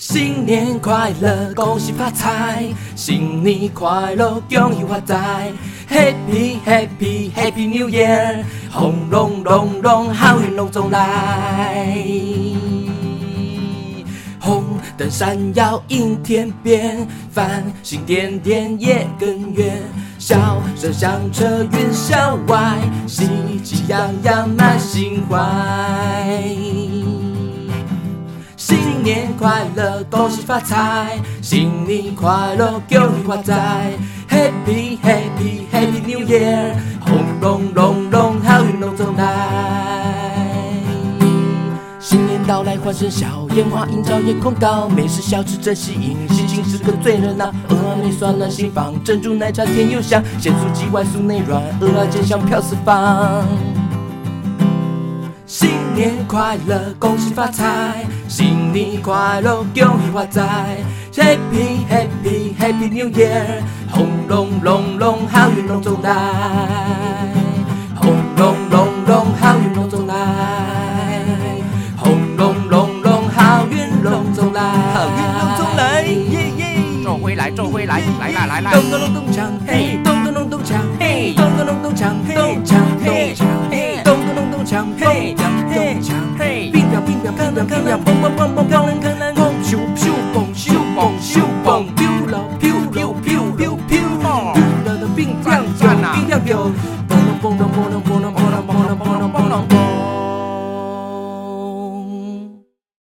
新年快乐，恭喜发财！新年快乐，恭喜发财！Happy Happy Happy New Year！红龙龙龙，好运龙中来！红灯闪耀映天边，繁星点点夜更圆。笑声响彻云霄外，喜气洋洋满心怀。快乐，恭喜发财！新年快乐，恭喜发财！Happy Happy Happy New Year！红龙龙龙，好运龙中来！新年到来，欢声笑，烟花映照夜空高，美食小吃真吸引，喜庆时刻最热闹。鹅啊内酸软心房，珍珠奶茶甜又香，咸酥鸡外酥内软，鹅啊煎香飘四方。新年快乐，恭喜发财！新年快乐，恭喜发财！Happy Happy Happy New Year！红龙龙龙，好运龙中来！红龙龙龙，好运龙中来！红龙龙龙，好运龙中来！好运龙中来！耶耶！走回来，走回来，来啦来啦！咚咚咚咚锵，嘿！咚咚咚咚锵，嘿！咚咚咚咚锵，咚锵咚锵，嘿，嘿，嘿，兵兵兵兵，扛扛扛扛，蹦蹦蹦蹦，扛扛扛，手手手手，蹦手手手，飘落飘飘飘飘飘。